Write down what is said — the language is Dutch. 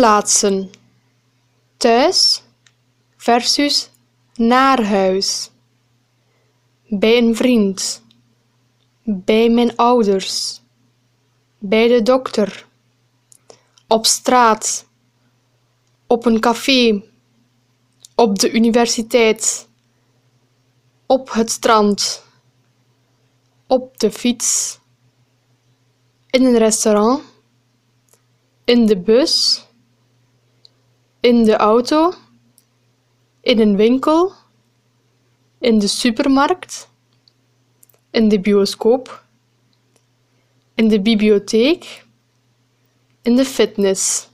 plaatsen. Thuis versus naar huis. Bij een vriend. Bij mijn ouders. Bij de dokter. Op straat. Op een café. Op de universiteit. Op het strand. Op de fiets. In een restaurant. In de bus. In de auto. In een winkel. In de supermarkt. In de bioscoop. In de bibliotheek. In de fitness.